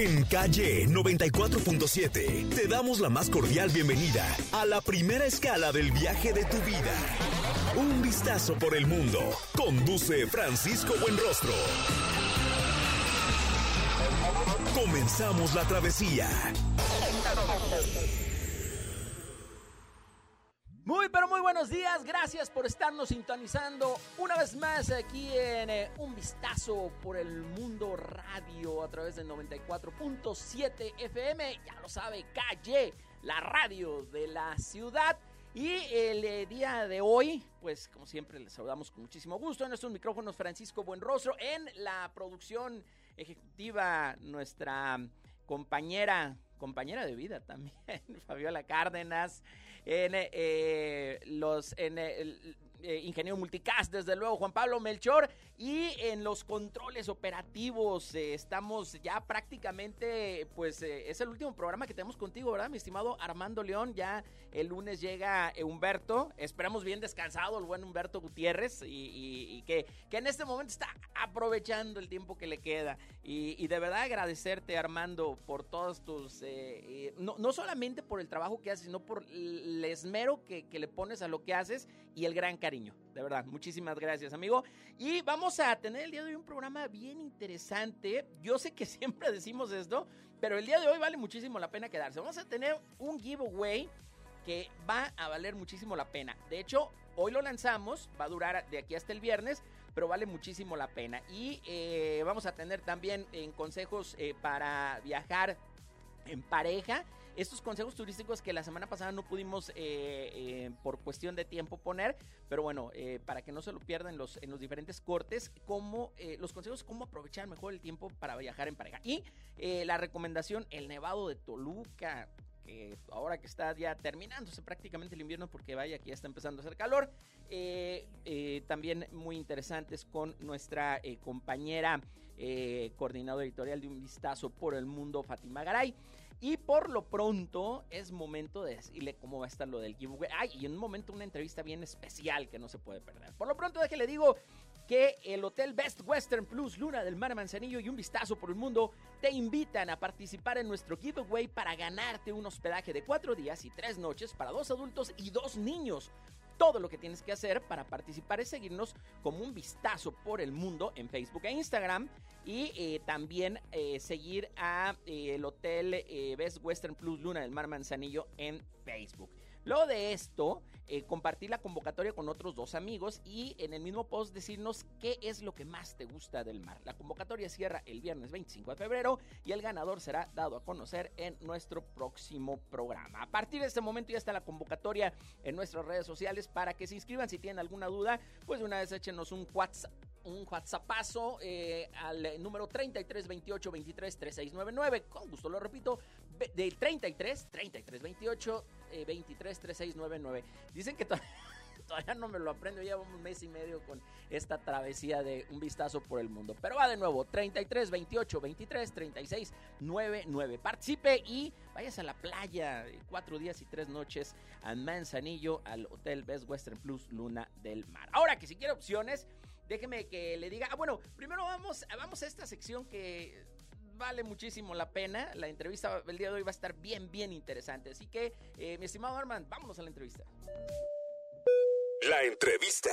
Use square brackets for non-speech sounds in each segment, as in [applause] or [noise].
En calle 94.7 te damos la más cordial bienvenida a la primera escala del viaje de tu vida. Un vistazo por el mundo. Conduce Francisco Buenrostro. Comenzamos la travesía. Gracias por estarnos sintonizando una vez más aquí en eh, Un Vistazo por el Mundo Radio a través del 94.7 FM. Ya lo sabe, Calle, la radio de la ciudad. Y el eh, día de hoy, pues como siempre les saludamos con muchísimo gusto en nuestros micrófonos Francisco Buenrostro, en la producción ejecutiva nuestra compañera compañera de vida también, [laughs] Fabiola Cárdenas, en eh, los en el, eh, ingeniero multicast, desde luego Juan Pablo Melchor y en los controles operativos eh, estamos ya prácticamente, pues eh, es el último programa que tenemos contigo, ¿verdad, mi estimado Armando León? Ya el lunes llega Humberto, esperamos bien descansado el buen Humberto Gutiérrez y, que, que, en este momento está aprovechando el tiempo que le queda y, de verdad agradecerte Armando por todos tus, no, no, solamente por el trabajo que haces, sino por el esmero que, que le pones a lo que haces y el gran cariño, de verdad. Muchísimas gracias, amigo. Y vamos a tener el día de hoy un programa bien interesante. Yo sé que [laughs] siempre decimos esto, pero el día de hoy vale muchísimo la pena quedarse. Vamos a tener un giveaway que va a valer muchísimo la pena. De hecho, hoy lo lanzamos, va a durar de aquí hasta el viernes, pero vale muchísimo la pena. Y eh, vamos a tener también en consejos eh, para viajar en pareja estos consejos turísticos que la semana pasada no pudimos eh, eh, por cuestión de tiempo poner, pero bueno, eh, para que no se lo pierdan los, en los diferentes cortes, como los consejos cómo aprovechar mejor el tiempo para viajar en pareja. Y la recomendación, el Nevado de Toluca, que ahora que está ya terminándose prácticamente el invierno, porque vaya que ya está empezando a hacer calor, también muy interesantes con nuestra compañera coordinadora editorial de Un Vistazo por el Mundo, Fátima Garay. Y por lo pronto es momento de decirle cómo va a estar lo del giveaway. Ay, y en un momento una entrevista bien especial que no se puede perder. Por lo pronto déjale digo que el Hotel Best Western Plus Luna del Mar Manzanillo y un vistazo por el mundo te invitan a participar en nuestro giveaway para ganarte un hospedaje de cuatro días y tres noches para dos adultos y dos niños todo lo que tienes que hacer para participar es seguirnos como un vistazo por el mundo en Facebook e Instagram y eh, también eh, seguir a eh, el hotel Best Western Plus Luna del Mar Manzanillo en Facebook. Luego de esto, eh, compartir la convocatoria con otros dos amigos y en el mismo post decirnos qué es lo que más te gusta del mar. La convocatoria cierra el viernes 25 de febrero y el ganador será dado a conocer en nuestro próximo programa. A partir de este momento ya está la convocatoria en nuestras redes sociales para que se inscriban si tienen alguna duda, pues de una vez échenos un WhatsApp un WhatsAppazo eh, al número 33 28 23 3699. Con gusto lo repito, del 33 33 28 23 3699. Dicen que [laughs] todavía no me lo aprendo, llevo un mes y medio con esta travesía de un vistazo por el mundo. Pero va de nuevo, 33 28 23 36 99. Participe y váyase a la playa, cuatro días y tres noches a Manzanillo, al Hotel Best Western Plus Luna del Mar. Ahora que si quiere opciones, déjeme que le diga, ah, bueno, primero vamos, vamos a esta sección que vale muchísimo la pena. La entrevista del día de hoy va a estar bien, bien interesante. Así que, eh, mi estimado Armand, vámonos a la entrevista. La entrevista.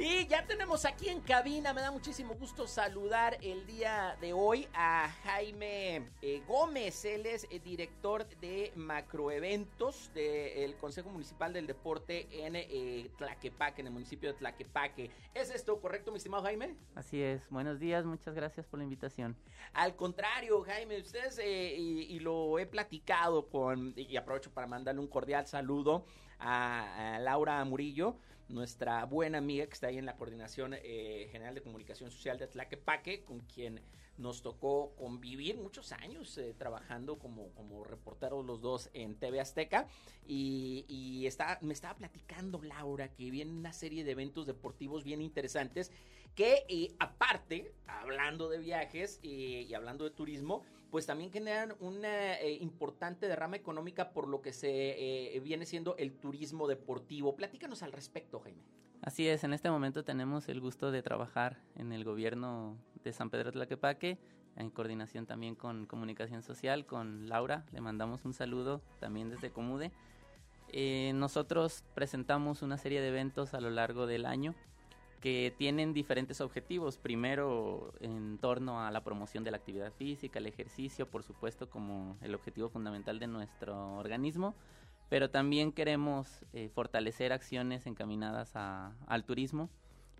Y ya tenemos aquí en cabina, me da muchísimo gusto saludar el día de hoy a Jaime eh, Gómez. Él es eh, director de macroeventos del Consejo Municipal del Deporte en eh, Tlaquepaque, en el municipio de Tlaquepaque. ¿Es esto correcto, mi estimado Jaime? Así es. Buenos días, muchas gracias por la invitación. Al contrario, Jaime, ustedes, y, lo he platicado con, y aprovecho para mandarle un cordial saludo a Laura Murillo nuestra buena amiga que está ahí en la Coordinación eh, General de Comunicación Social de Tlaquepaque, con quien nos tocó convivir muchos años eh, trabajando como, como reporteros los dos en TV Azteca. Y, está, me estaba platicando Laura que viene una serie de eventos deportivos bien interesantes que aparte, hablando de viajes eh, y hablando de turismo, pues también generan una importante derrama económica por lo que se viene siendo el turismo deportivo. Platícanos al respecto, Jaime. Así es, en este momento tenemos el gusto de trabajar en el gobierno de San Pedro Tlaquepaque, en coordinación también con Comunicación Social, con Laura, le mandamos un saludo también desde Comude. Eh, nosotros presentamos una serie de eventos a lo largo del año que tienen diferentes objetivos. Primero, en torno a la promoción de la actividad física, el ejercicio, por supuesto, como el objetivo fundamental de nuestro organismo pero también queremos eh, fortalecer acciones encaminadas al turismo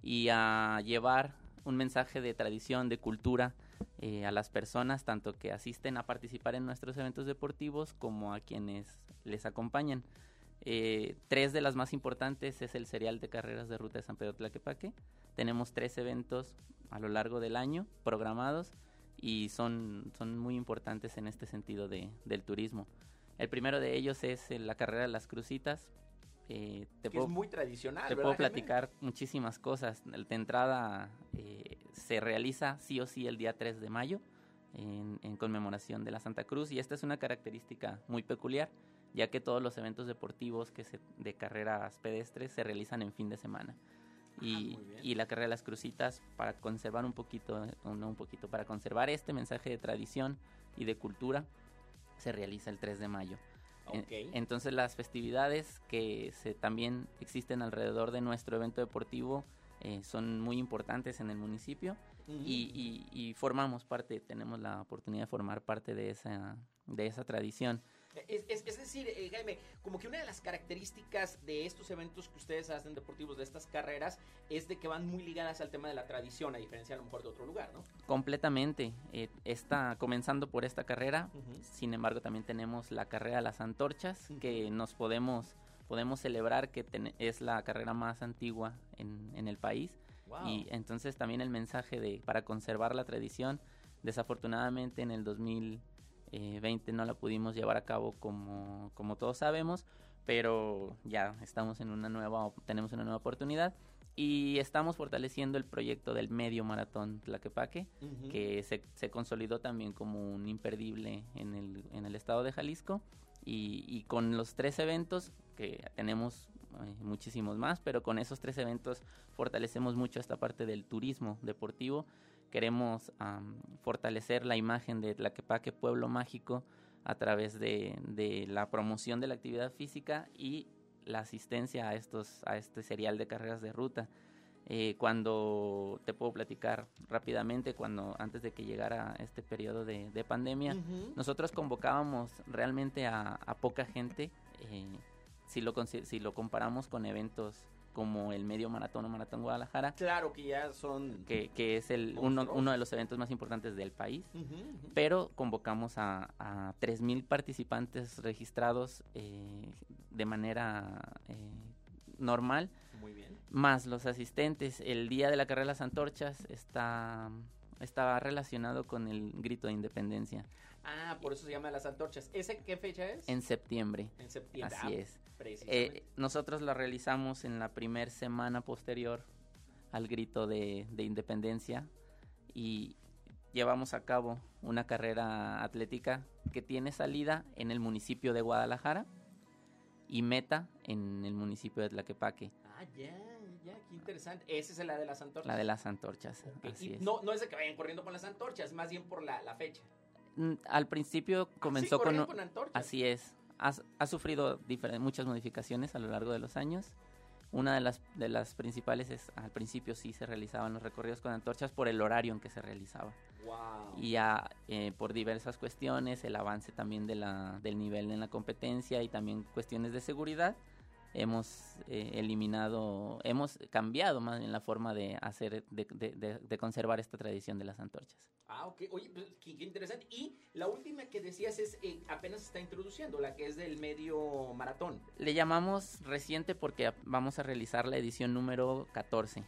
y a llevar un mensaje de tradición, de cultura eh, a las personas, tanto que asisten a participar en nuestros eventos deportivos como a quienes les acompañan. Eh, tres de las más importantes es el serial de carreras de ruta de San Pedro Tlaquepaque. Tenemos tres eventos a lo largo del año programados y son, son muy importantes en este sentido de, del turismo. El primero de ellos es la carrera de las crucitas. Eh, te es muy tradicional. Te puedo platicar muchísimas cosas. De entrada eh, se realiza sí o sí el día 3 de mayo en, conmemoración de la Santa Cruz y esta es una característica muy peculiar ya que todos los eventos deportivos que se, de carreras pedestres se realizan en fin de semana. Ah, y, y, la carrera de las crucitas para conservar un poquito, no un poquito, para conservar este mensaje de tradición y de cultura, se realiza el 3 de mayo. Entonces las festividades que se, también existen alrededor de nuestro evento deportivo eh, son muy importantes en el municipio y, y, formamos parte, tenemos la oportunidad de formar parte de esa, de esa tradición. Es, decir, eh, Jaime, como que una de las características de estos eventos que ustedes hacen deportivos, de estas carreras, es de que van muy ligadas al tema de la tradición, a diferencia a lo mejor de otro lugar, ¿no? Completamente. Eh, está comenzando por esta carrera, sin embargo también tenemos la carrera de las antorchas, que nos podemos, podemos celebrar que es la carrera más antigua en, en el país. Y entonces también el mensaje de para conservar la tradición, desafortunadamente en el 2000 20 eh, no la pudimos llevar a cabo como, como todos sabemos, pero ya estamos en una nueva, tenemos una nueva oportunidad y estamos fortaleciendo el proyecto del medio maratón Tlaquepaque, que se, se, consolidó también como un imperdible en el, en el estado de Jalisco y, y con los tres eventos que tenemos eh, muchísimos más, pero con esos tres eventos fortalecemos mucho esta parte del turismo deportivo Queremos fortalecer la imagen de Tlaquepaque Pueblo Mágico a través de, la promoción de la actividad física y la asistencia a estos a este serial de carreras de ruta. Eh, cuando te puedo platicar rápidamente, cuando antes de que llegara este periodo de, pandemia, nosotros convocábamos realmente a, poca gente. Eh, si lo si lo comparamos con eventos como el medio maratón o maratón Guadalajara. Claro que ya son... Que, es el, uno, de los eventos más importantes del país. Pero convocamos a, a 3.000 participantes registrados eh, de manera eh, normal. Muy bien. Más los asistentes. El día de la carrera de las antorchas está, está relacionado con el grito de independencia. Ah, por eso se llama las antorchas. ¿Ese qué fecha es? En septiembre. En septiembre. Así ah, es. Eh, nosotros la realizamos en la primera semana posterior al grito de, independencia y llevamos a cabo una carrera atlética que tiene salida en el municipio de Guadalajara y meta en el municipio de Tlaquepaque. Ah, ya, ya, qué interesante. Esa es la de las antorchas. La de las antorchas, así es. No, no es de que vayan corriendo con las antorchas, más bien por la, fecha. Mm, al principio ah, comenzó con, con antorchas. Así es ha, sufrido muchas modificaciones a lo largo de los años. Una de las, de las principales es, al principio sí se realizaban los recorridos con antorchas por el horario en que se realizaba. Y ya eh, por diversas cuestiones, el avance también de la, del nivel en la competencia y también cuestiones de seguridad, hemos eh, eliminado, hemos cambiado más en la forma de hacer, de, de, de, conservar esta tradición de las antorchas. Ah, ok. Oye, pues, qué, interesante. Y la última que decías es, eh, apenas está introduciendo, la que es del medio maratón. Le llamamos reciente porque vamos a realizar la edición número 14.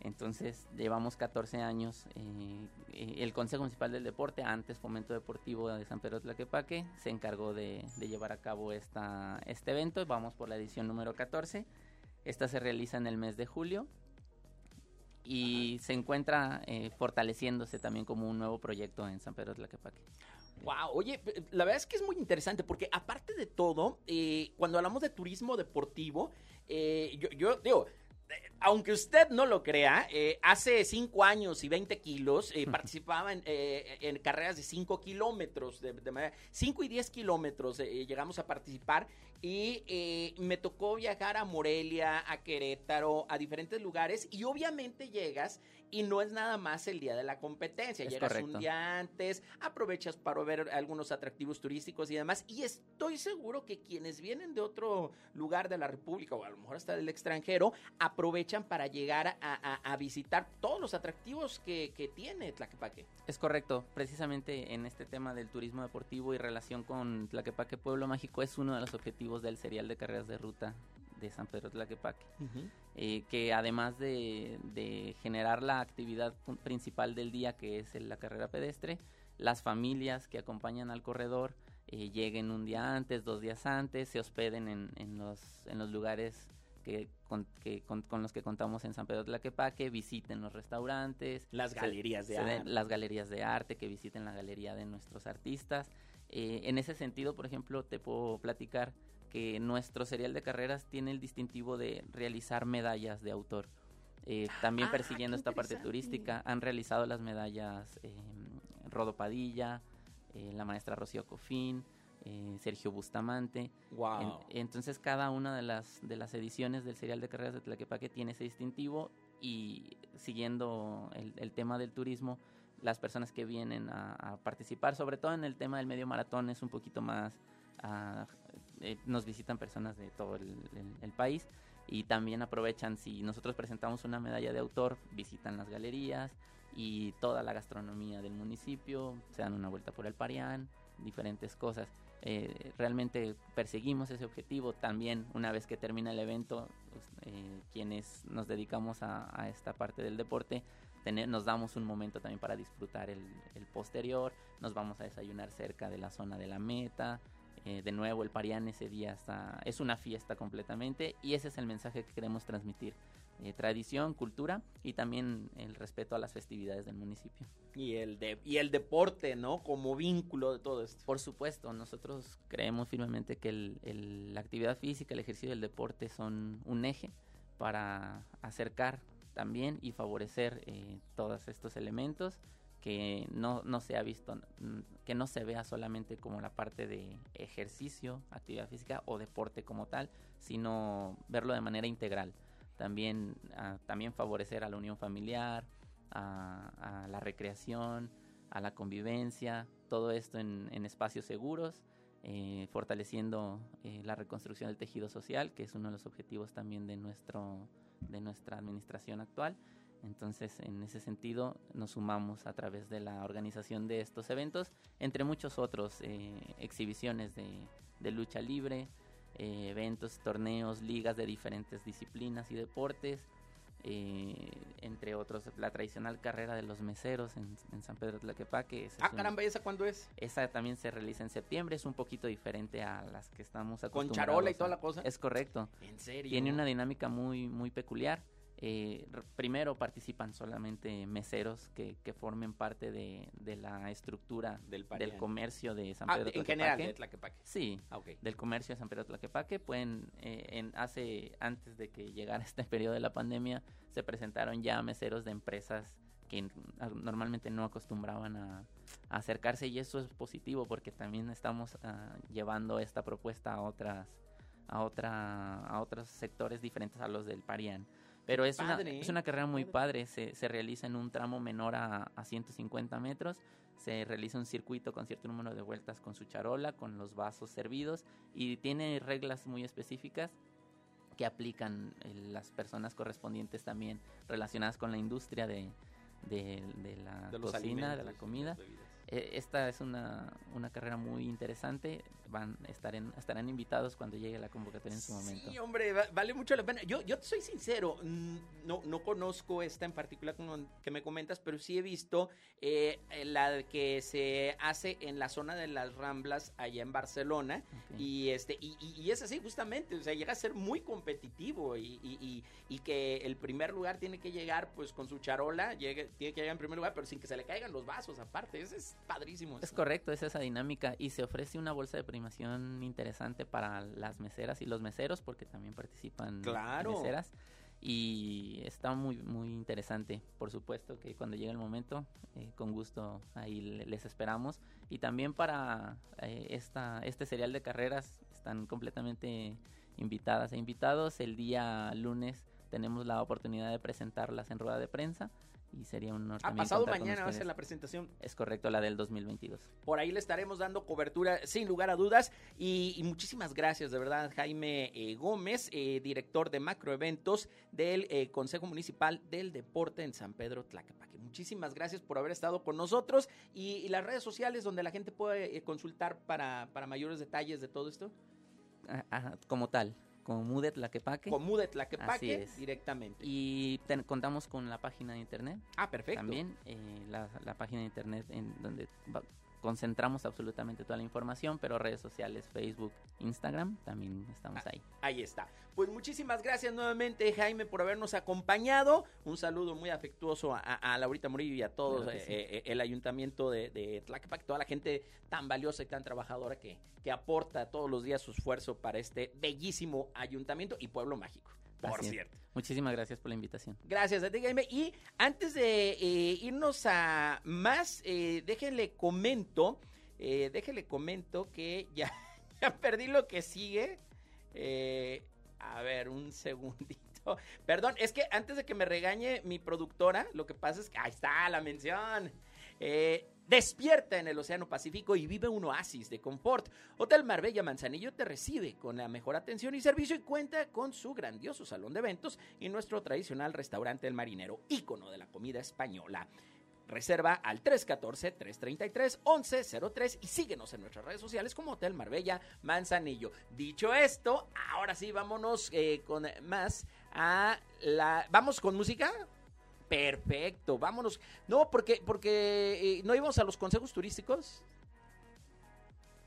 Entonces llevamos 14 años. Eh, eh, el Consejo Municipal del Deporte, antes Fomento Deportivo de San Pedro Tlaquepaque, se encargó de, llevar a cabo esta, este evento. Vamos por la edición número 14. Esta se realiza en el mes de julio y se encuentra eh, fortaleciéndose también como un nuevo proyecto en San Pedro Tlaquepaque. Wow, oye, la verdad es que es muy interesante porque aparte de todo, cuando hablamos de turismo deportivo, yo, yo digo, aunque usted no lo crea, eh, hace 5 años y 20 kilos eh, participaba eh, en, carreras de 5 kilómetros, de, 5 y 10 kilómetros llegamos a participar y me tocó viajar a Morelia, a Querétaro, a diferentes lugares y obviamente llegas y no es nada más el día de la competencia. Llegas un día antes, aprovechas para ver algunos atractivos turísticos y demás. Y estoy seguro que quienes vienen de otro lugar de la República o a lo mejor hasta del extranjero, aprovechan para llegar a, visitar todos los atractivos que, que, tiene Tlaquepaque. Es correcto. Precisamente en este tema del turismo deportivo y relación con Tlaquepaque Pueblo Mágico es uno de los objetivos del serial de carreras de ruta de San Pedro Tlaquepaque, eh, que además de, generar la actividad principal del día, que es la carrera pedestre, las familias que acompañan al corredor eh, lleguen un día antes, dos días antes, se hospeden en, los, en los lugares que con, los que contamos en San Pedro Tlaquepaque, visiten los restaurantes, las galerías de arte, las galerías de arte, que visiten la galería de nuestros artistas. Eh, en ese sentido, por ejemplo, te puedo platicar que nuestro serial de carreras tiene el distintivo de realizar medallas de autor. Eh, también ah, persiguiendo esta parte turística, han realizado las medallas eh, Rodo Padilla, eh, la maestra Rocío Cofín, Sergio Bustamante. Wow. entonces cada una de las, de las ediciones del serial de carreras de Tlaquepaque tiene ese distintivo y siguiendo el, tema del turismo, las personas que vienen a, participar, sobre todo en el tema del medio maratón, es un poquito más ah, eh, nos visitan personas de todo el, país y también aprovechan, si nosotros presentamos una medalla de autor, visitan las galerías y toda la gastronomía del municipio, se dan una vuelta por el Parián, diferentes cosas. Eh, realmente perseguimos ese objetivo. También una vez que termina el evento, pues, eh, quienes nos dedicamos a, esta parte del deporte, tener, nos damos un momento también para disfrutar el, el posterior, nos vamos a desayunar cerca de la zona de la meta, eh, de nuevo, el Parián ese día está, es una fiesta completamente y ese es el mensaje que queremos transmitir. Eh, tradición, cultura y también el respeto a las festividades del municipio. Y el, de, y el deporte, ¿no? Como vínculo de todo esto. Por supuesto, nosotros creemos firmemente que la actividad física, el ejercicio y el deporte son un eje para acercar también y favorecer eh, todos estos elementos que no, no se ha visto, que no se vea solamente como la parte de ejercicio, actividad física o deporte como tal, sino verlo de manera integral. También, ah, también favorecer a la unión familiar, a, la recreación, a la convivencia, todo esto en, espacios seguros, eh, fortaleciendo eh, la reconstrucción del tejido social, que es uno de los objetivos también de, nuestro, de nuestra administración actual. Entonces, en ese sentido, nos sumamos a través de la organización de estos eventos, entre muchos otros, eh, exhibiciones de, lucha libre, eh, eventos, torneos, ligas de diferentes disciplinas y deportes, eh, entre otros la tradicional carrera de los meseros en, San Pedro de Tlaquepaque. Ah, caramba, ¿y esa cuándo es? Esa también se realiza en septiembre, es un poquito diferente a las que estamos acostumbrados. ¿Con charola y toda la cosa? Es correcto. ¿En serio? Tiene una dinámica muy, muy peculiar. Eh, primero participan solamente meseros que, que formen parte de, de la estructura del, comercio de San ah, Pedro ah, en general de Tlaquepaque. Sí, ah, del comercio de San Pedro Tlaquepaque. Pueden, eh, en, hace, antes de que llegara [laughs] este periodo de la pandemia, se presentaron ya meseros de empresas que normalmente no acostumbraban a, acercarse y eso es positivo porque también estamos llevando esta propuesta a otras a otra a otros sectores diferentes a los del Parián. Pero es, una, es una carrera muy padre, se, se realiza en un tramo menor a, a 150 metros, se realiza un circuito con cierto número de vueltas con su charola, con los vasos servidos y tiene reglas muy específicas que aplican eh, las personas correspondientes también relacionadas con la industria de, de, la cocina, de la comida. Eh, esta es una, una carrera muy interesante. Van estar en, estarán invitados cuando llegue la convocatoria en su momento. Sí, hombre, vale mucho la pena. Yo, yo soy sincero, mm, no, no conozco esta en particular que me comentas, pero sí he visto eh, la que se hace en la zona de las Ramblas allá en Barcelona. Y este y, y, es así justamente, o sea, llega a ser muy competitivo y, y, que el primer lugar tiene que llegar pues con su charola, llegue, tiene que llegar en primer lugar, pero sin que se le caigan los vasos aparte. Eso es padrísimo. Es correcto, es esa dinámica y se ofrece una bolsa de premiación interesante para las meseras y los meseros porque también participan claro. meseras. Y está muy muy interesante por supuesto que cuando llegue el momento eh, con gusto ahí les esperamos. Y también para eh, esta este serial de carreras están completamente invitadas e invitados. El día lunes tenemos la oportunidad de presentarlas en rueda de prensa y sería un honor. Ha pasado mañana va a ser la presentación. Es correcto, la del 2022. Por ahí le estaremos dando cobertura sin lugar a dudas y, muchísimas gracias de verdad Jaime eh, Gómez, eh, director de macroeventos del eh, Consejo Municipal del Deporte en San Pedro Tlaquepaque. Muchísimas gracias por haber estado con nosotros y, las redes sociales donde la gente puede consultar para, para mayores detalles de todo esto. Ah, como tal. Con Mudet Laquepaque. Con Mudet Laquepaque directamente. Y contamos con la página de internet. Ah, perfecto. También eh, la, la, página de internet en donde concentramos absolutamente toda la información, pero redes sociales, Facebook, Instagram, también estamos ahí. Ahí está. Pues muchísimas gracias nuevamente, Jaime, por habernos acompañado. Un saludo muy afectuoso a, Laurita Murillo y a todos eh, eh, el ayuntamiento de, de toda la gente tan valiosa y tan trabajadora que, que aporta todos los días su esfuerzo para este bellísimo ayuntamiento y pueblo mágico por cierto. Muchísimas gracias por la invitación. Gracias a ti, Jaime. Y antes de eh, irnos a más, eh, déjenle comento, eh, déjenle comento que [laughs] ya, perdí lo que sigue. Eh, a ver, un segundito. [laughs] Perdón, es que antes de que me regañe mi productora, lo que pasa es que ahí está la mención. Eh, Despierta en el Océano Pacífico y vive un oasis de confort. Hotel Marbella Manzanillo te recibe con la mejor atención y servicio y cuenta con su grandioso salón de eventos y nuestro tradicional restaurante El Marinero, ícono de la comida española. Reserva al 314-333-1103 y síguenos en nuestras redes sociales como Hotel Marbella Manzanillo. Dicho esto, ahora sí vámonos eh, con más a la... ¿Vamos con música? Perfecto, vámonos. No, porque, porque eh, no íbamos a los consejos turísticos.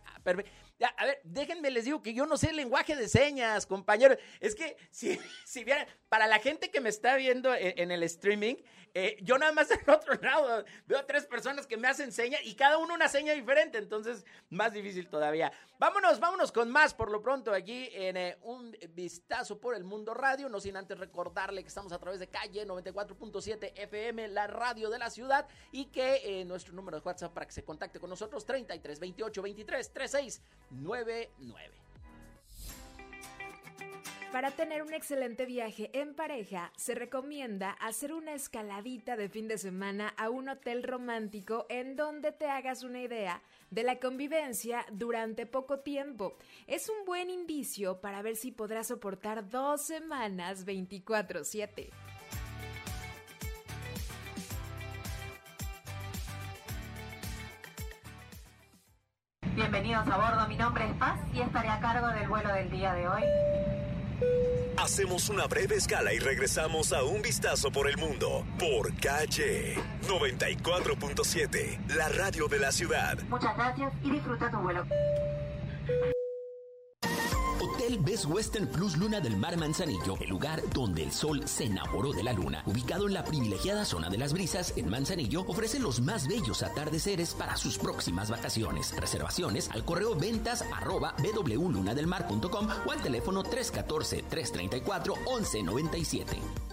Ah, perfecto. a ver, déjenme les digo que yo no sé el lenguaje de señas, compañero. Es que si, [laughs] si vieran, para la gente que me está viendo en el streaming, eh, yo nada más [laughs] en otro lado veo tres personas que me hacen seña y cada uno una seña diferente, entonces más difícil todavía. Vámonos, vámonos con más por lo pronto aquí en eh, un vistazo por el mundo radio, no sin antes recordarle que estamos a través de calle 94.7 FM, la radio de la ciudad y que eh, nuestro número de WhatsApp para que se contacte con nosotros 33 28 23 36 99. Para tener un excelente viaje en pareja, se recomienda hacer una escaladita de fin de semana a un hotel romántico en donde te hagas una idea de la convivencia durante poco tiempo. Es un buen indicio para ver si podrás soportar dos semanas 24/7. Bienvenidos a bordo, mi nombre es Paz y estaré a cargo del vuelo del día de hoy. Hacemos una breve escala y regresamos a un vistazo por el mundo por calle 94.7, la radio de la ciudad. Muchas gracias y disfruta tu vuelo. Hotel Best Western Plus Luna del Mar Manzanillo, el lugar donde el sol se enamoró de la luna. Ubicado en la privilegiada zona de las brisas en Manzanillo, ofrece los más bellos atardeceres para sus próximas vacaciones. Reservaciones al correo ventas arroba www.lunadelmar.com o al teléfono 314-334-1197.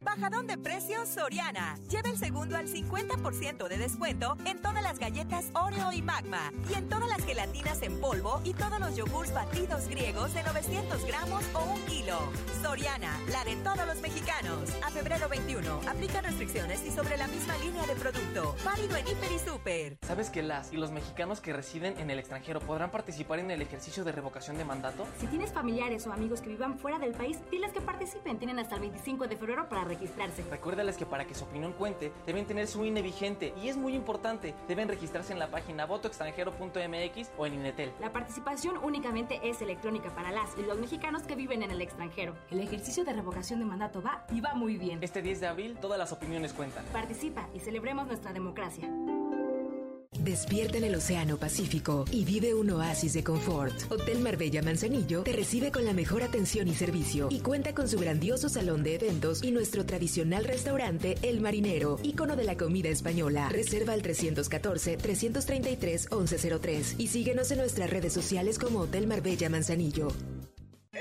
Bajadón de precios Soriana. Lleva el segundo al 50% de descuento en todas las galletas Oreo y Magma. Y en todas las gelatinas en polvo y todos los yogurts batidos griegos de 900 gramos o un kilo. Soriana, la de todos los mexicanos. A febrero 21. Aplica restricciones y sobre la misma línea de producto. Válido en Hiper y Super. ¿Sabes que las y los mexicanos que residen en el extranjero podrán participar en el ejercicio de revocación de mandato? Si tienes familiares o amigos que vivan fuera del país, diles que participen. Tienen hasta el 25 de febrero para registrarse. Recuérdales que para que su opinión cuente, deben tener su INE vigente y es muy importante, deben registrarse en la página votoextranjero.mx o en Inetel. La participación únicamente es electrónica para las y los mexicanos que viven en el extranjero. El ejercicio de revocación de mandato va y va muy bien. Este 10 de abril todas las opiniones cuentan. Participa y celebremos nuestra democracia. Despierta en el Océano Pacífico y vive un oasis de confort. Hotel Marbella Manzanillo te recibe con la mejor atención y servicio y cuenta con su grandioso salón de eventos y nuestro tradicional restaurante El Marinero, ícono de la comida española. Reserva al 314-333-1103 y síguenos en nuestras redes sociales como Hotel Marbella Manzanillo.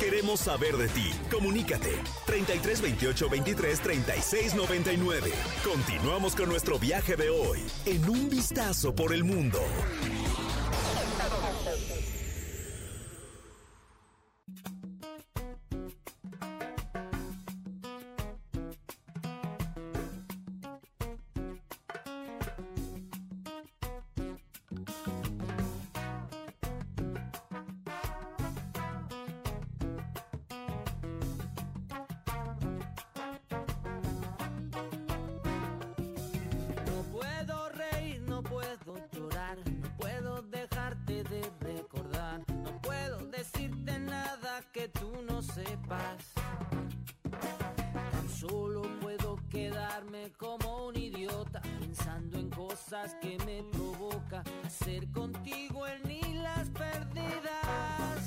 Queremos saber de ti. Comunícate 33 28 23 36 99. Continuamos con nuestro viaje de hoy en un vistazo por el mundo. No sepas. Tan solo puedo quedarme como un idiota pensando en cosas que me provoca hacer contigo en las perdidas.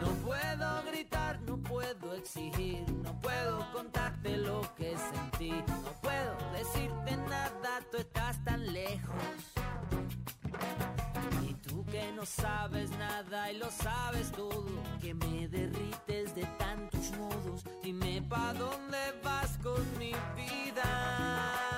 No puedo gritar, no puedo exigir, no puedo contarte lo que sentí, no puedo decirte nada, tú estás tan lejos. No sabes nada y lo sabes todo, que me derrites de tantos modos, dime pa' dónde vas con mi vida.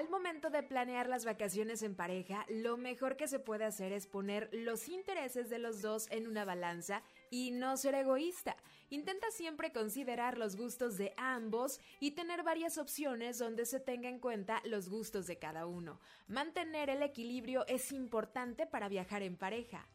Al momento de planear las vacaciones en pareja, lo mejor que se puede hacer es poner los intereses de los dos en una balanza y no ser egoísta. Intenta siempre considerar los gustos de ambos y tener varias opciones donde se tenga en cuenta los gustos de cada uno. Mantener el equilibrio es importante para viajar en pareja.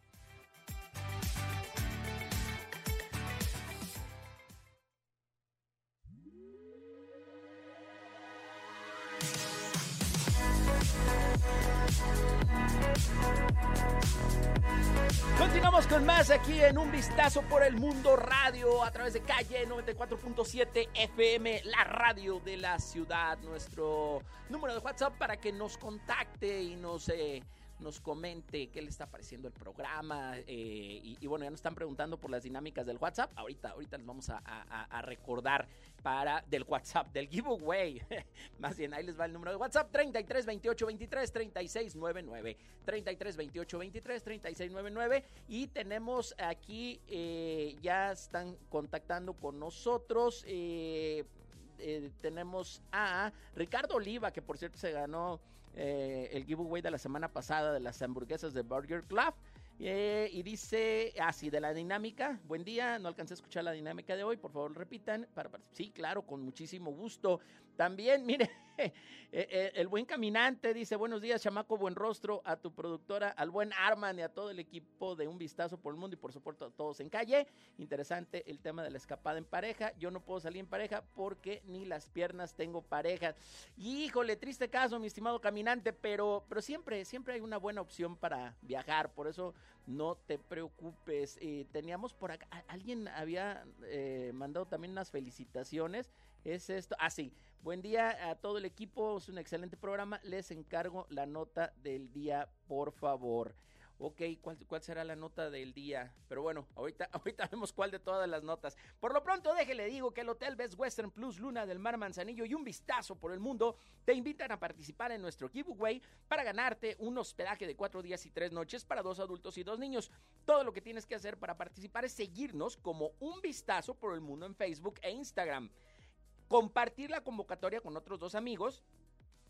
Más aquí en Un Vistazo por el Mundo Radio a través de calle 94.7 FM, la radio de la ciudad. Nuestro número de WhatsApp para que nos contacte y nos eh, nos comente qué le está pareciendo el programa. Eh, y, bueno, ya nos están preguntando por las dinámicas del WhatsApp. Ahorita, ahorita les vamos a, recordar para del WhatsApp, del giveaway. [laughs] Más bien, ahí les va el número de WhatsApp: 33 28 23 36 99. 33 28 23 36 99. Y tenemos aquí, eh, ya están contactando con nosotros. Eh, tenemos a Ricardo Oliva, que por cierto se ganó eh, el giveaway de la semana pasada de las hamburguesas de Burger Club. Eh, y dice así de la dinámica. Buen día, no alcancé a escuchar la dinámica de hoy, por favor repitan. Para, sí, claro, con muchísimo gusto. También, [laughs] mire, [laughs] el buen caminante dice, buenos días, chamaco, buen rostro, a tu productora, al buen Arman y a todo el equipo de Un Vistazo por el Mundo y por supuesto a todos en calle. Interesante el tema de la escapada en pareja. Yo no puedo salir en pareja porque ni las piernas tengo pareja. Híjole, triste caso, mi estimado caminante, pero, pero siempre, siempre hay una buena opción para viajar. Por eso no te preocupes. Eh, teníamos por acá, alguien había mandado también unas felicitaciones. Es esto. Ah, sí. Buen día a todo el equipo. Es un excelente programa. Les encargo la nota del día, por favor. Ok, ¿cuál, ¿cuál, será la nota del día? Pero bueno, ahorita, [laughs] ahorita vemos cuál de todas las notas. Por lo pronto, déjele digo que el Hotel Best Western Plus Luna del Mar Manzanillo y un vistazo por el mundo te invitan a participar en nuestro giveaway para ganarte un hospedaje de cuatro días y tres noches para dos adultos y dos niños. Todo lo que tienes que hacer para participar es seguirnos como un vistazo por el mundo en Facebook e Instagram compartir la convocatoria con otros dos amigos.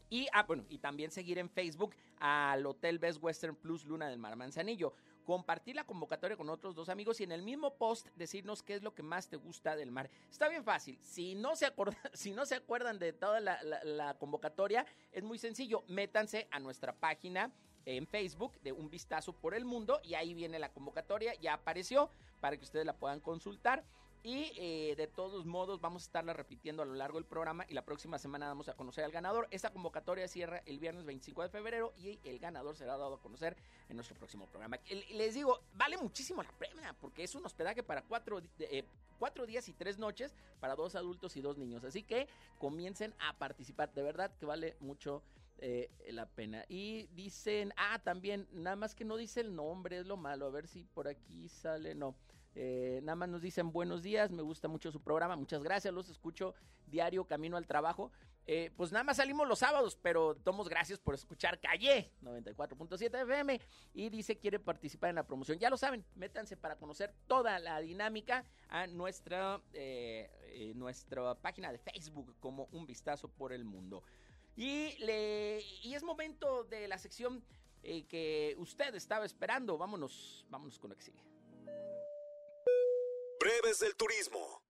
Y, ah, bueno, y también seguir en Facebook al Hotel Best Western Plus Luna del Mar Manzanillo. Compartir la convocatoria con otros dos amigos y en el mismo post decirnos qué es lo que más te gusta del mar. Está bien fácil. Si no se, [laughs] acuerdan de toda la convocatoria, es muy sencillo. Métanse a nuestra página en Facebook de Un Vistazo por el Mundo y ahí viene la convocatoria. Ya apareció para que ustedes la puedan consultar. Y eh, de todos modos vamos a estarla repitiendo a lo largo del programa y la próxima semana vamos a conocer al ganador. Esta convocatoria cierra el viernes 25 de febrero y el ganador será dado a conocer en nuestro próximo programa. Les digo, vale muchísimo la premia porque es un hospedaje para cuatro, eh, cuatro días y tres noches para dos adultos y dos niños. Así que comiencen a participar. De verdad que vale mucho eh, la pena. Y dicen, ah, también, nada más que no dice el nombre, es lo malo. A ver si por aquí sale, no. Eh, nada más nos dicen buenos días, me gusta mucho su programa, muchas gracias, los escucho diario camino al trabajo. Eh, pues nada más salimos los sábados, pero tomos gracias por escuchar Calle 94.7 FM y dice quiere participar en la promoción. Ya lo saben, métanse para conocer toda la dinámica a nuestra, eh, nuestra página de Facebook como Un Vistazo por el Mundo. Y, le, y es momento de la sección que usted estaba esperando. Vámonos, vámonos con lo que sigue. Breves del Turismo.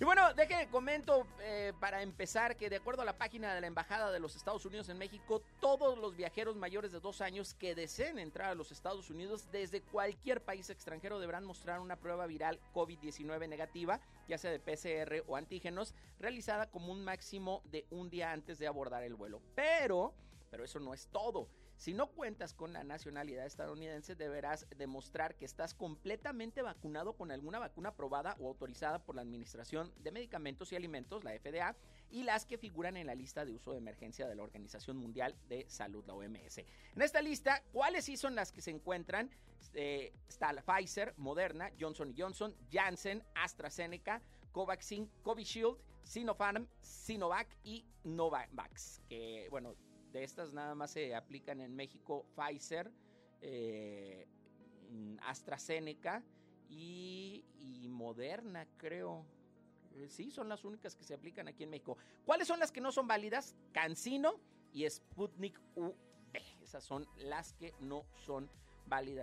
Y bueno, deje comento eh, para empezar que de acuerdo a la página de la Embajada de los Estados Unidos en México, todos los viajeros mayores de dos años que deseen entrar a los Estados Unidos desde cualquier país extranjero deberán mostrar una prueba viral COVID-19 negativa, ya sea de PCR o antígenos, realizada como un máximo de un día antes de abordar el vuelo. Pero, pero eso no es todo. Si no cuentas con la nacionalidad estadounidense, deberás demostrar que estás completamente vacunado con alguna vacuna aprobada o autorizada por la Administración de Medicamentos y Alimentos, la FDA, y las que figuran en la lista de uso de emergencia de la Organización Mundial de Salud, la OMS. En esta lista, ¿cuáles sí son las que se encuentran? Eh, está Pfizer, Moderna, Johnson Johnson, Janssen, AstraZeneca, Covaxin, Covishield, Sinopharm, Sinovac y Novavax, que bueno, de estas nada más se aplican en México Pfizer, eh, AstraZeneca y, Moderna, creo. Eh, Sí, son las únicas que se aplican aquí en México. ¿Cuáles son las que no son válidas? Cancino y Sputnik UV. Esas son las que no son válidas,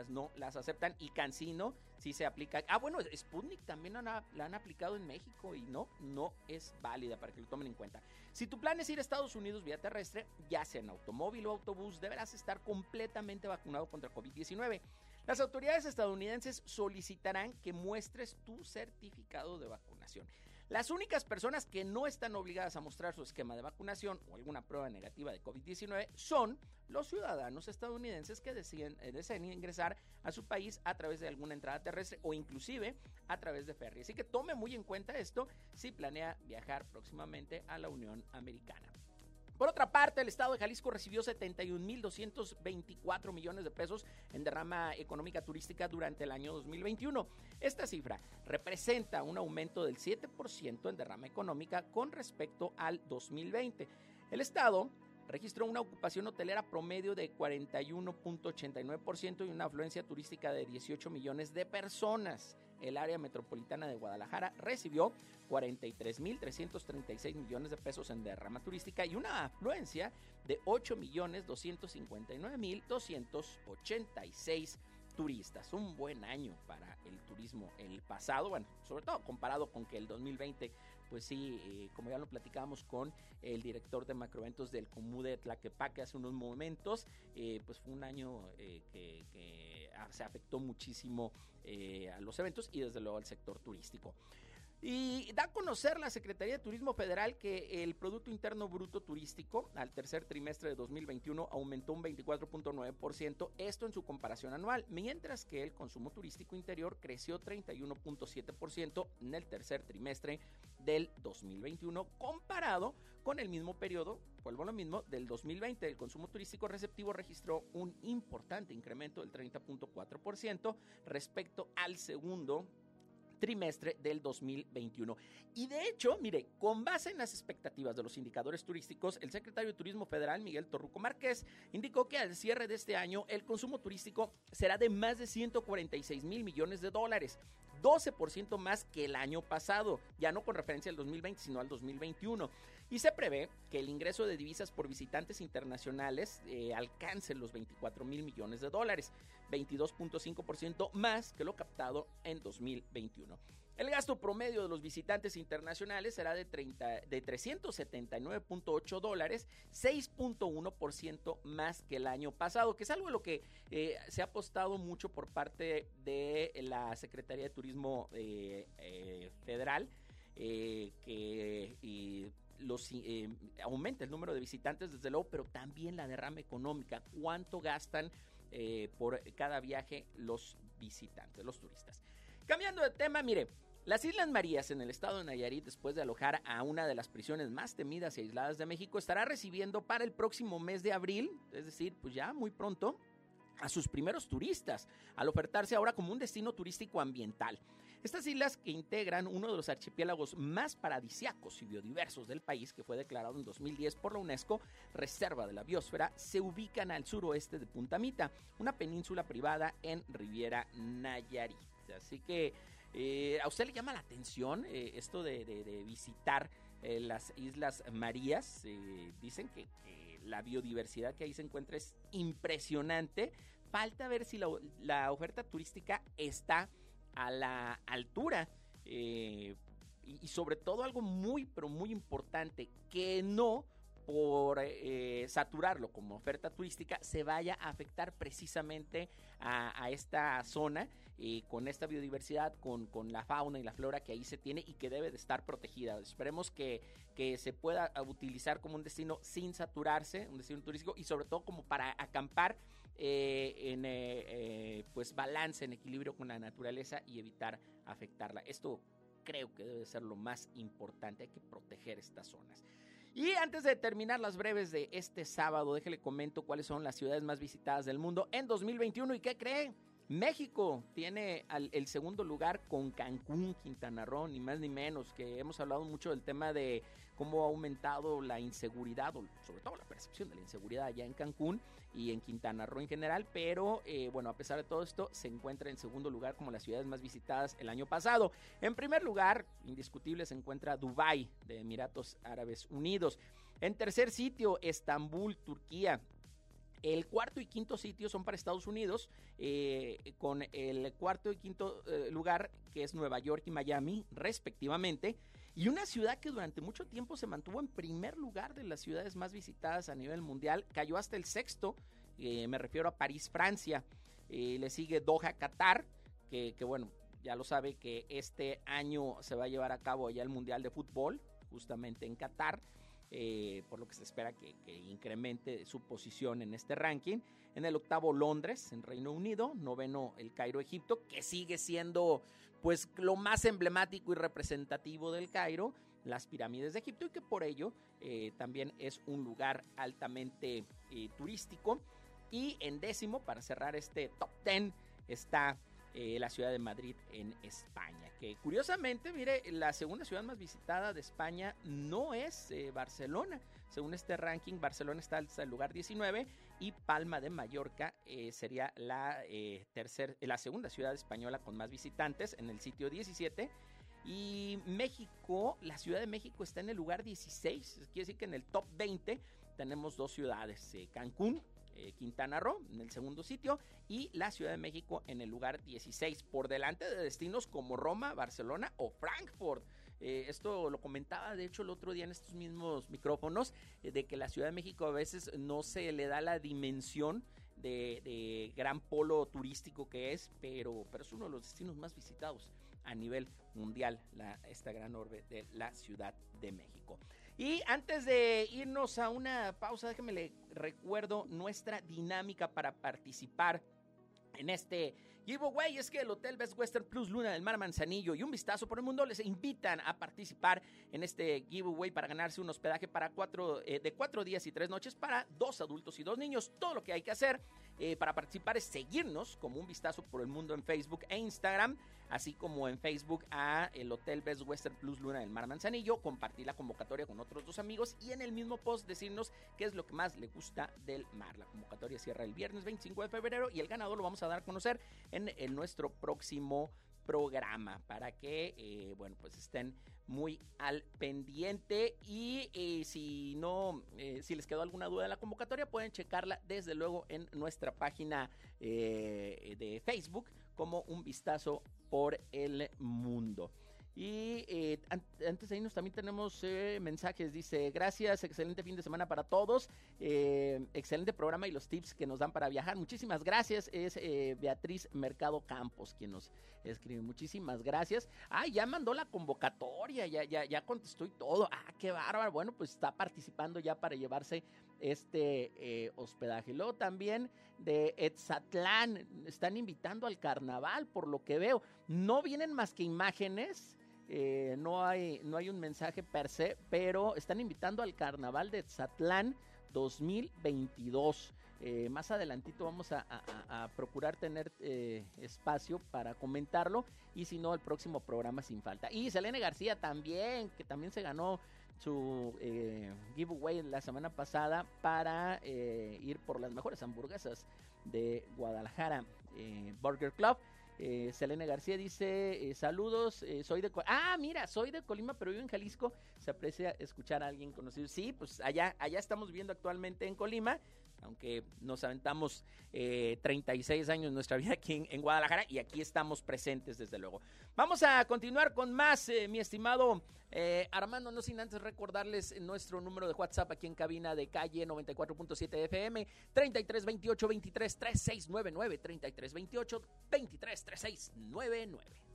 no las aceptan. Y Cancino sí se aplica. Ah, bueno, Sputnik también la han aplicado en México y no, no es válida para que lo tomen en cuenta. Si tu plan es ir a Estados Unidos vía terrestre, ya sea en automóvil o autobús, deberás estar completamente vacunado contra COVID-19. Las autoridades estadounidenses solicitarán que muestres tu certificado de vacunación. Las únicas personas que no están obligadas a mostrar su esquema de vacunación o alguna prueba negativa de COVID-19 son los ciudadanos estadounidenses que deseen, eh, deseen ingresar a su país a través de alguna entrada terrestre o inclusive a través de ferry. Así que tome muy en cuenta esto si planea viajar próximamente a la Unión Americana. Por otra parte, el estado de Jalisco recibió 71.224 millones de pesos en derrama económica turística durante el año 2021. Esta cifra representa un aumento del 7% en derrama económica con respecto al 2020. El estado registró una ocupación hotelera promedio de 41.89% y una afluencia turística de 18 millones de personas. El área metropolitana de Guadalajara recibió 43.336 millones de pesos en derrama turística y una afluencia de 8.259.286 turistas. Un buen año para el turismo el pasado, bueno, sobre todo comparado con que el 2020 pues sí, eh, como ya lo platicábamos con el director de macroeventos del Comú de Tlaquepaque hace unos momentos, eh, pues fue un año eh, que, que, se afectó muchísimo a los eventos y desde luego al sector turístico. Y da a conocer la Secretaría de Turismo Federal que el Producto Interno Bruto Turístico al tercer trimestre de 2021 aumentó un 24.9%, esto en su comparación anual, mientras que el consumo turístico interior creció 31.7% en el tercer trimestre del 2021 comparado con el mismo periodo, vuelvo a lo mismo, del 2020. El consumo turístico receptivo registró un importante incremento del 30.4% respecto al segundo trimestre del 2021. Y de hecho, mire, con base en las expectativas de los indicadores turísticos, el secretario de Turismo Federal, Miguel Torruco Márquez, indicó que al cierre de este año el consumo turístico será de más de 146 mil millones de dólares. 12% más que el año pasado, ya no con referencia al 2020, sino al 2021. Y se prevé que el ingreso de divisas por visitantes internacionales eh, alcance los 24 mil millones de dólares, 22.5% más que lo captado en 2021. El gasto promedio de los visitantes internacionales será de, 30, de 379.8 dólares, 6.1% más que el año pasado, que es algo de lo que eh, se ha apostado mucho por parte de la Secretaría de Turismo eh, eh, Federal, que aumenta el número de visitantes, desde luego, pero también la derrama económica, cuánto gastan por cada viaje los visitantes, los turistas. Cambiando de tema, mire, las Islas Marías en el estado de Nayarit, después de alojar a una de las prisiones más temidas y aisladas de México, estará recibiendo para el próximo mes de abril, es decir, pues ya muy pronto, a sus primeros turistas, al ofertarse ahora como un destino turístico ambiental. Estas islas que integran uno de los archipiélagos más paradisiacos y biodiversos del país, que fue declarado en 2010 por la UNESCO Reserva de la Biosfera, se ubican al suroeste de Punta Mita, una península privada en Riviera Nayarit. Así que eh, ¿A usted le llama la atención eh, esto de, visitar eh, las Islas Marías? dicen que, la biodiversidad que ahí se encuentra es impresionante. Falta ver si la, la oferta turística está a la altura. Y, y, sobre todo algo muy, pero muy importante, que no por eh, saturarlo como oferta turística se vaya a afectar precisamente a, a esta zona eh, con esta biodiversidad, con, con, la fauna y la flora que ahí se tiene y que debe de estar protegida. Esperemos que, que se pueda utilizar como un destino sin saturarse, un destino turístico y sobre todo como para acampar eh, en eh, pues balance, en equilibrio con la naturaleza y evitar afectarla. Esto creo que debe ser lo más importante, hay que proteger estas zonas. Y antes de terminar las breves de este sábado, déjele comento cuáles son las ciudades más visitadas del mundo en 2021 y qué cree. México tiene el segundo lugar con Cancún, Quintana Roo, ni más ni menos, que hemos hablado mucho del tema de cómo ha aumentado la inseguridad, o sobre todo la percepción de la inseguridad allá en Cancún y en Quintana Roo en general, pero eh, bueno, a pesar de todo esto, se encuentra en segundo lugar como las ciudades más visitadas el año pasado. En primer lugar, indiscutible, se encuentra Dubái de Emiratos Árabes Unidos. En tercer sitio, Estambul, Turquía. El cuarto y quinto sitio son para Estados Unidos, eh, con el cuarto y quinto eh, lugar que es Nueva York y Miami, respectivamente. Y una ciudad que durante mucho tiempo se mantuvo en primer lugar de las ciudades más visitadas a nivel mundial, cayó hasta el sexto, eh, me refiero a París, Francia. le sigue Doha, Qatar, que, que bueno, ya lo sabe que este año se va a llevar a cabo ya el Mundial de Fútbol, justamente en Qatar. Eh, por lo que se espera que, incremente su posición en este ranking. En el octavo Londres, en Reino Unido, noveno el Cairo, Egipto, que sigue siendo pues lo más emblemático y representativo del Cairo, las pirámides de Egipto y que por ello eh, también es un lugar altamente eh, turístico. Y en décimo, para cerrar este top 10, está eh, la ciudad de Madrid en España. Que curiosamente, mire, la segunda ciudad más visitada de España no es Barcelona. Según este ranking, Barcelona está hasta el lugar 19 y Palma de Mallorca eh, sería la, tercer, la segunda ciudad española con más visitantes en el sitio 17. Y México, la Ciudad de México está en el lugar 16. Quiere decir que en el top 20 tenemos dos ciudades, Cancún eh, Quintana Roo en el segundo sitio y la Ciudad de México en el lugar 16, por delante de destinos como Roma, Barcelona o Frankfurt. Eh, esto lo comentaba de hecho el otro día en estos mismos micrófonos, eh, de que la Ciudad de México a veces no se le da la dimensión de, gran polo turístico que es, pero, pero es uno de los destinos más visitados a nivel mundial, esta gran orbe de la Ciudad de México. Y antes de irnos a una pausa, déjenme le recuerdo nuestra dinámica para participar en este giveaway es que el Hotel Best Western Plus Luna del Mar Manzanillo y un vistazo por el mundo les invitan a participar en este giveaway para ganarse un hospedaje para cuatro, eh, de cuatro días y tres noches para dos adultos y dos niños. Todo lo que hay que hacer eh, para participar es seguirnos como un vistazo por el mundo en Facebook e Instagram, así como en Facebook a el Hotel Best Western Plus Luna del Mar Manzanillo, compartir la convocatoria con otros dos amigos y en el mismo post decirnos qué es lo que más le gusta del mar. La convocatoria cierra el viernes 25 de febrero y el ganador lo vamos a dar a conocer en, nuestro próximo programa para que eh, bueno pues estén muy al pendiente y eh, si no eh, si les quedó alguna duda de la convocatoria pueden checarla desde luego en nuestra página de Facebook como un vistazo por el mundo. Y eh, antes de irnos también tenemos eh, mensajes. Dice, gracias, excelente fin de semana para todos. Eh, excelente programa y los tips que nos dan para viajar. Muchísimas gracias. Es Beatriz Mercado Campos quien nos escribe. Muchísimas gracias. Ah, ya mandó la convocatoria, ya, ya, ya contestó y todo. Ah, qué bárbaro. Bueno, pues está participando ya para llevarse este hospedaje. Luego también de Etzatlán, están invitando al carnaval, por lo que veo. No vienen más que imágenes eh, no, hay, no hay un mensaje per se, pero están invitando al Carnaval de Tzatlán 2022. Eh, más adelantito vamos a, procurar tener eh, espacio para comentarlo y si no el próximo programa sin falta. Y Selene García también, que también se ganó su giveaway la semana pasada para ir por las mejores hamburguesas de Guadalajara Burger Club. Eh, Selena García dice, eh, saludos, eh, soy de... Ah, mira, soy de Colima, pero vivo en Jalisco. Se aprecia escuchar a alguien conocido. Sí, pues allá, allá estamos viviendo actualmente en Colima aunque nos aventamos 36 años de nuestra vida aquí en, Guadalajara y aquí estamos presentes desde luego. Vamos a continuar con más, mi estimado Armando, no sin antes recordarles nuestro número de WhatsApp aquí en cabina de calle 94.7 FM, 3328 23 3699, 3328 23 3699.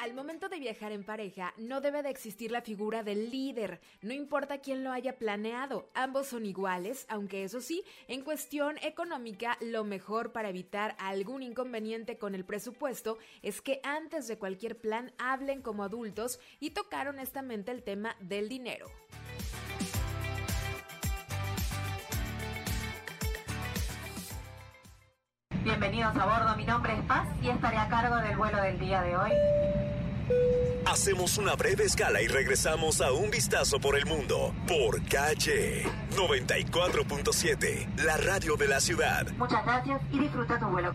Al momento de viajar en pareja, no debe de existir la figura del líder, no importa quién lo haya planeado, ambos son iguales, aunque eso sí, en cuestión económica, lo mejor para evitar algún inconveniente con el presupuesto es que antes de cualquier plan hablen como adultos y tocar honestamente el tema del dinero. Bienvenidos a bordo, mi nombre es Paz y estaré a cargo del vuelo del día de hoy. Hacemos una breve escala y regresamos a un vistazo por el mundo por Calle 94.7, la radio de la ciudad. Muchas gracias y disfruta tu vuelo.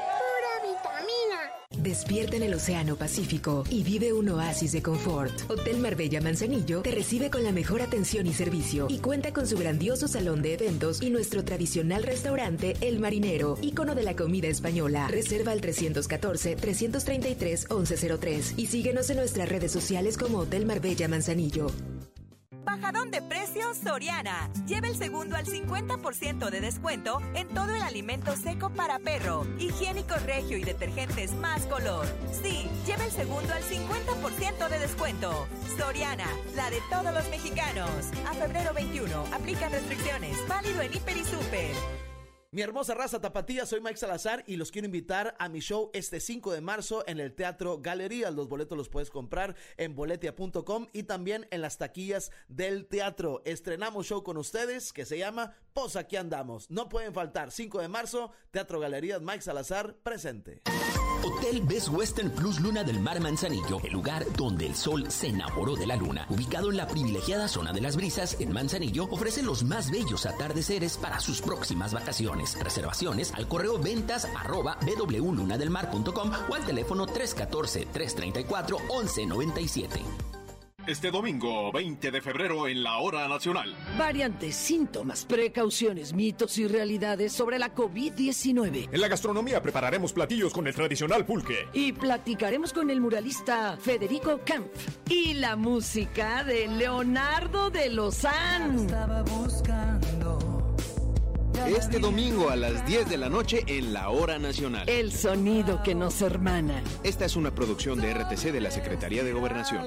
Despierta en el Océano Pacífico y vive un oasis de confort. Hotel Marbella Manzanillo te recibe con la mejor atención y servicio y cuenta con su grandioso salón de eventos y nuestro tradicional restaurante El Marinero, ícono de la comida española. Reserva al 314-333-1103 y síguenos en nuestras redes sociales como Hotel Marbella Manzanillo. Bajadón de precios Soriana. Lleva el segundo al 50% de descuento en todo el alimento seco para perro, higiénico regio y detergentes más color. Sí, lleva el segundo al 50% de descuento. Soriana, la de todos los mexicanos. A febrero 21, aplican restricciones. Válido en Hiper y Super. Mi hermosa raza tapatía, soy Mike Salazar y los quiero invitar a mi show este 5 de marzo en el Teatro Galería. Los boletos los puedes comprar en boletia.com y también en las taquillas del teatro. Estrenamos show con ustedes que se llama Pues aquí andamos. No pueden faltar, 5 de marzo, Teatro Galerías Mike Salazar presente. Hotel Best Western Plus Luna del Mar Manzanillo, el lugar donde el sol se enamoró de la luna. Ubicado en la privilegiada zona de las brisas en Manzanillo, ofrece los más bellos atardeceres para sus próximas vacaciones. Reservaciones al correo ventas arroba wlunadelmar.com o al teléfono 314-334-1197. Este domingo, 20 de febrero, en la Hora Nacional. Variantes, síntomas, precauciones, mitos y realidades sobre la COVID-19. En la gastronomía prepararemos platillos con el tradicional pulque. Y platicaremos con el muralista Federico Kampf. Y la música de Leonardo de Lozán. Estaba buscando. Este domingo a las 10 de la noche en la Hora Nacional. El sonido que nos hermana. Esta es una producción de RTC de la Secretaría de Gobernación.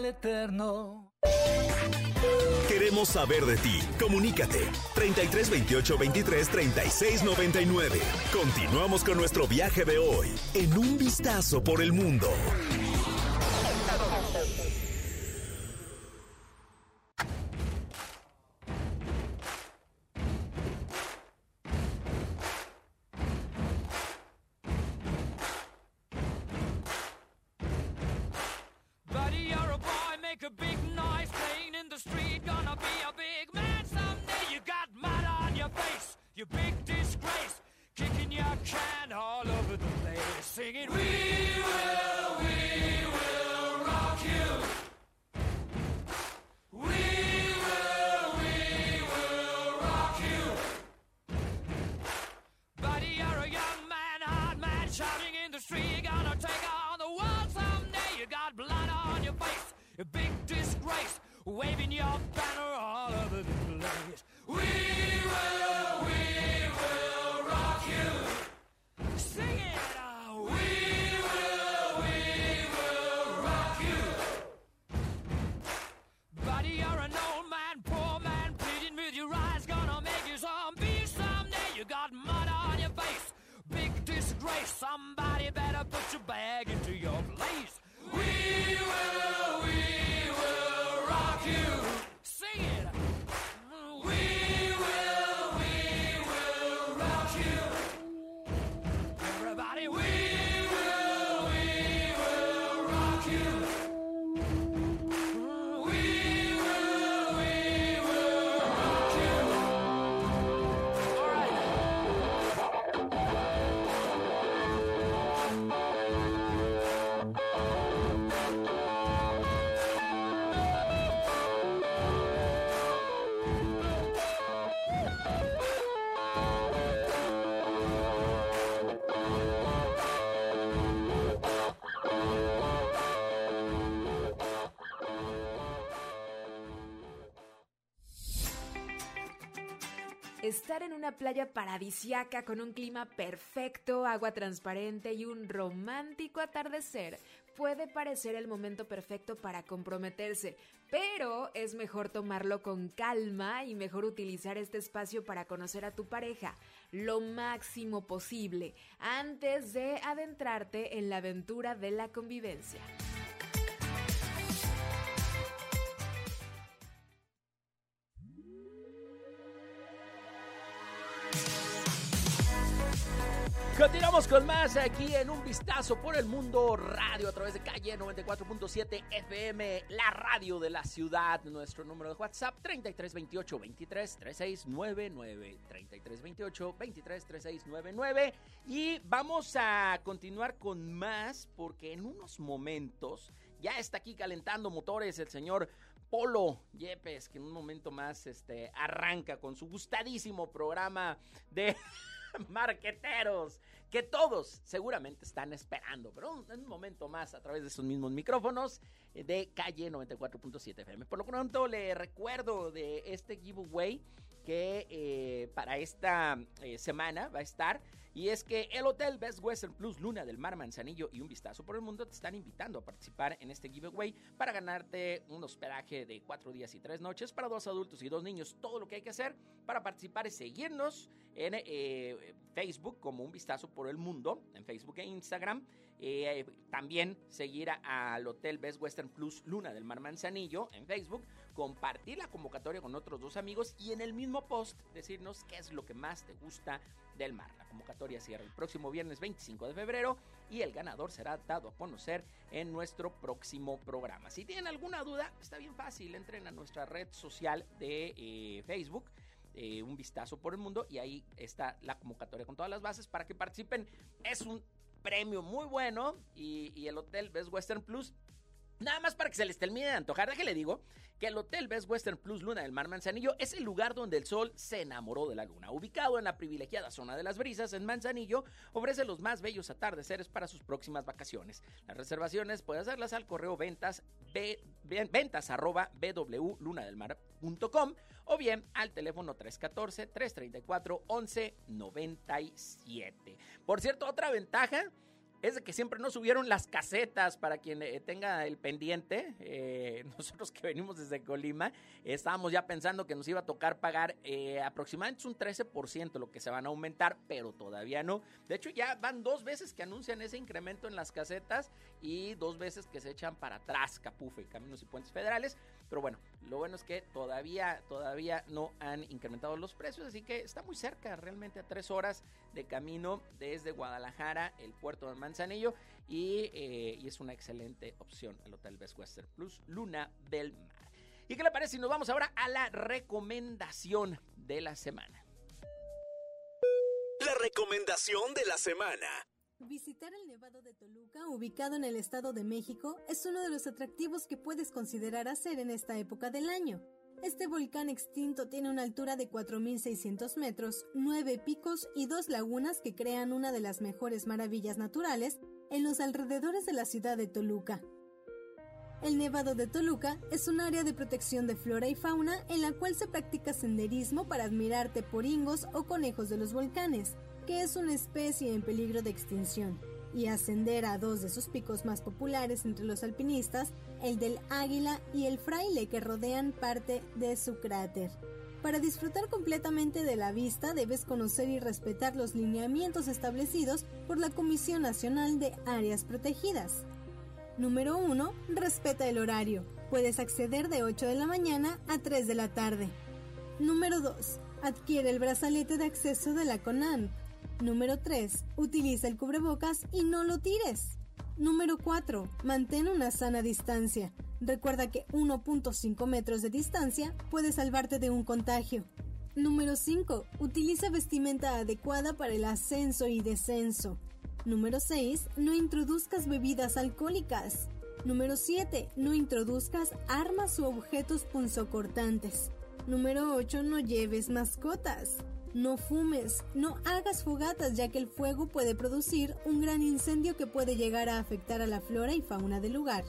Queremos saber de ti. Comunícate 33 28 23 36 99. Continuamos con nuestro viaje de hoy en un vistazo por el mundo. Playa paradisiaca con un clima perfecto, agua transparente y un romántico atardecer puede parecer el momento perfecto para comprometerse, pero es mejor tomarlo con calma y mejor utilizar este espacio para conocer a tu pareja lo máximo posible antes de adentrarte en la aventura de la convivencia. Continuamos con más aquí en Un Vistazo por el Mundo Radio a través de calle 94.7 FM, la radio de la ciudad. Nuestro número de WhatsApp 3328 23 3699 3328 23 3699 y vamos a continuar con más porque en unos momentos ya está aquí calentando motores el señor Polo Yepes, que en un momento más este, arranca con su gustadísimo programa de [laughs] marqueteros que todos seguramente están esperando, pero en un momento más a través de sus mismos micrófonos eh, de calle 94.7 FM. Por lo pronto le recuerdo de este giveaway que eh, para esta eh, semana va a estar y es que el Hotel Best Western Plus Luna del Mar Manzanillo y un vistazo por el mundo te están invitando a participar en este giveaway para ganarte un hospedaje de cuatro días y tres noches para dos adultos y dos niños. Todo lo que hay que hacer para participar es seguirnos en eh, Facebook como un vistazo por el mundo, en Facebook e Instagram. Eh, también seguir al Hotel Best Western Plus Luna del Mar Manzanillo en Facebook, compartir la convocatoria con otros dos amigos y en el mismo post decirnos qué es lo que más te gusta del mar. La convocatoria cierra el próximo viernes 25 de febrero y el ganador será dado a conocer en nuestro próximo programa. Si tienen alguna duda, está bien fácil, entren a nuestra red social de eh, Facebook. Eh, un vistazo por el mundo y ahí está la convocatoria con todas las bases para que participen. Es un premio muy bueno y, y el hotel Best Western Plus Nada más para que se les termine de antojar, déjale digo que el Hotel Best Western Plus Luna del Mar Manzanillo es el lugar donde el sol se enamoró de la luna. Ubicado en la privilegiada zona de las brisas en Manzanillo, ofrece los más bellos atardeceres para sus próximas vacaciones. Las reservaciones puede hacerlas al correo ventas, ventas arroba bwlunadelmar.com o bien al teléfono 314-334-1197. Por cierto, otra ventaja es de que siempre nos subieron las casetas para quien eh, tenga el pendiente. Eh, [laughs] nosotros que venimos desde Colima, estábamos ya pensando que nos iba a tocar pagar eh, aproximadamente un 13% lo que se van a aumentar, pero todavía no. De hecho, ya van dos veces que anuncian ese incremento en las casetas y dos veces que se echan para atrás, Capufe, Caminos y Puentes Federales. Pero bueno, lo bueno es que todavía, todavía no han incrementado los precios, así que está muy cerca, realmente a tres horas de camino desde Guadalajara, el puerto de Manzanillo, y, eh, y es una excelente opción el Hotel Best Western Plus Luna del Mar. ¿Y qué le parece si nos vamos ahora a la recomendación de la semana? La recomendación de la semana. Visitar el Nevado de Toluca, ubicado en el Estado de México, es uno de los atractivos que puedes considerar hacer en esta época del año. Este volcán extinto tiene una altura de 4.600 metros, nueve picos y dos lagunas que crean una de las mejores maravillas naturales en los alrededores de la ciudad de Toluca. El Nevado de Toluca es un área de protección de flora y fauna en la cual se practica senderismo para admirar teporingos o conejos de los volcanes, que es una especie en peligro de extinción, y ascender a dos de sus picos más populares entre los alpinistas, el del Águila y el Fraile que rodean parte de su cráter. Para disfrutar completamente de la vista debes conocer y respetar los lineamientos establecidos por la Comisión Nacional de Áreas Protegidas. Número 1. Respeta el horario. Puedes acceder de 8 de la mañana a 3 de la tarde. Número 2. Adquiere el brazalete de acceso de la CONAN. Número 3. Utiliza el cubrebocas y no lo tires. Número 4. Mantén una sana distancia. Recuerda que 1.5 metros de distancia puede salvarte de un contagio. Número 5. Utiliza vestimenta adecuada para el ascenso y descenso. Número 6. No introduzcas bebidas alcohólicas. Número 7. No introduzcas armas u objetos punzocortantes. Número 8. No lleves mascotas. No fumes, no hagas fogatas ya que el fuego puede producir un gran incendio que puede llegar a afectar a la flora y fauna del lugar.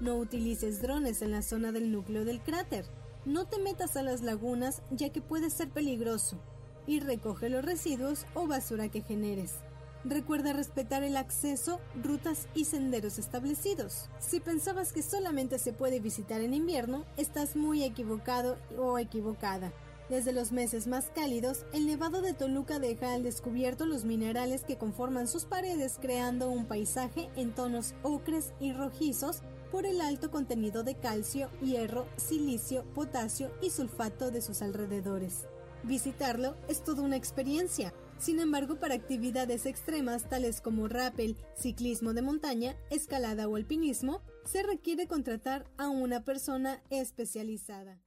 No utilices drones en la zona del núcleo del cráter. No te metas a las lagunas ya que puede ser peligroso. y recoge los residuos o basura que generes. Recuerda respetar el acceso, rutas y senderos establecidos. Si pensabas que solamente se puede visitar en invierno, estás muy equivocado o equivocada. Desde los meses más cálidos, el Nevado de Toluca deja al descubierto los minerales que conforman sus paredes creando un paisaje en tonos ocres y rojizos por el alto contenido de calcio, hierro, silicio, potasio y sulfato de sus alrededores. Visitarlo es toda una experiencia. Sin embargo, para actividades extremas tales como rappel, ciclismo de montaña, escalada o alpinismo, se requiere contratar a una persona especializada.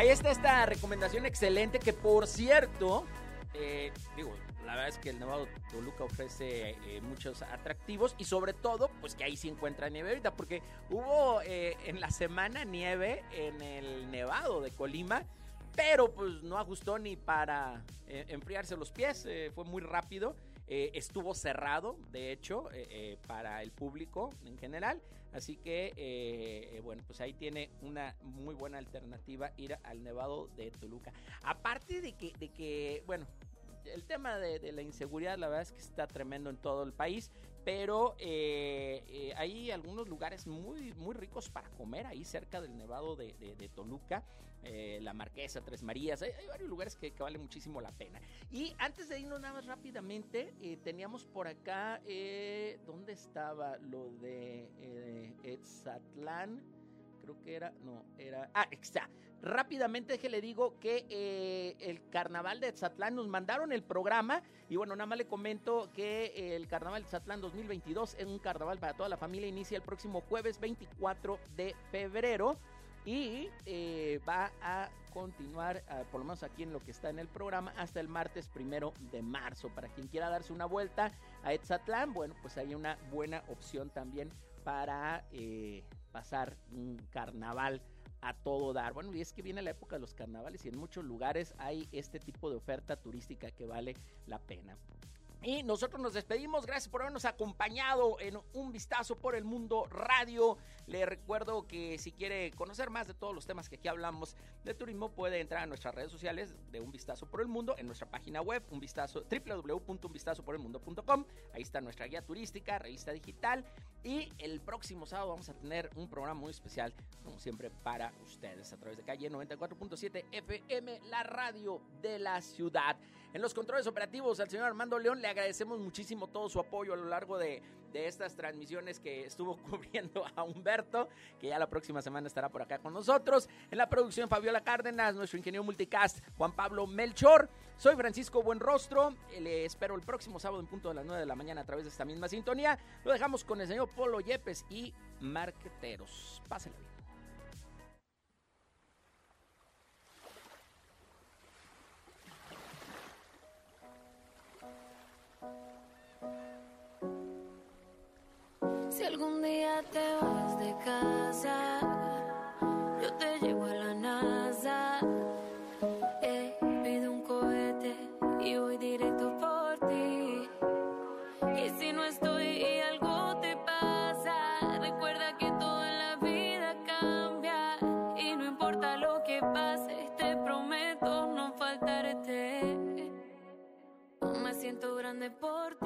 Ahí está esta recomendación excelente que por cierto, eh, digo, la verdad es que el Nevado Toluca ofrece eh, muchos atractivos y sobre todo, pues que ahí sí encuentra nieve ahorita, porque hubo eh, en la semana nieve en el Nevado de Colima, pero pues no ajustó ni para enfriarse los pies, fue muy rápido. estuvo cerrado, de hecho, para el público en general. Así que, bueno, pues ahí tiene una muy buena alternativa ir al Nevado de Toluca. Aparte de que, de que bueno, el tema de, la inseguridad, la verdad es que está tremendo en todo el país. Pero eh, eh, hay algunos lugares muy, muy ricos para comer ahí cerca del Nevado de, Toluca, eh, la Marquesa, Tres Marías. Hay, varios lugares que, que, vale muchísimo la pena. Y antes de irnos nada más rápidamente, teníamos por acá, ¿dónde estaba lo de Etzatlán? Creo que era, no, era, ah, está. Rápidamente que le digo que eh, el carnaval de Tzatlán nos mandaron el programa y bueno, nada más le comento que el carnaval de Tzatlán 2022 es un carnaval para toda la familia, inicia el próximo jueves 24 de febrero y eh, va a continuar, ah, por lo menos aquí en lo que está en el programa, hasta el martes primero de marzo. Para quien quiera darse una vuelta a Etzatlán, bueno, pues hay una buena opción también para eh, pasar un carnaval a todo dar. Bueno, y es que viene la época de los carnavales y en muchos lugares hay este tipo de oferta turística que vale la pena. Y nosotros nos despedimos. Gracias por habernos acompañado en Un Vistazo por el Mundo Radio. Le recuerdo que si quiere conocer más de todos los temas que aquí hablamos de turismo, puede entrar a nuestras redes sociales de Un Vistazo por el Mundo, en nuestra página web, un vistazo, www.unvistazoporelmundo.com. Ahí está nuestra guía turística, revista digital. Y el próximo sábado vamos a tener un programa muy especial, como siempre, para ustedes a través de calle 94.7 FM, la radio de la ciudad. En los controles operativos, al señor Armando León le agradecemos muchísimo todo su apoyo a lo largo de, estas transmisiones que estuvo [laughs] cubriendo a Humberto, que ya la próxima semana estará por acá con nosotros. En la producción, Fabiola Cárdenas, nuestro ingeniero multicast, Juan Pablo Melchor. Soy Francisco Buenrostro. Le espero el próximo sábado en punto de las 9 de la mañana a través de esta misma sintonía. Lo dejamos con el señor Polo Yepes y Marqueteros. Pásenla bien. Si algún día te vas de casa, yo te llevo a la NASA. Eh, pido un cohete y voy directo por ti. Y si no estoy y algo te pasa, recuerda que todo en la vida cambia. Y no importa lo que pase, te prometo no faltarte. Me siento grande por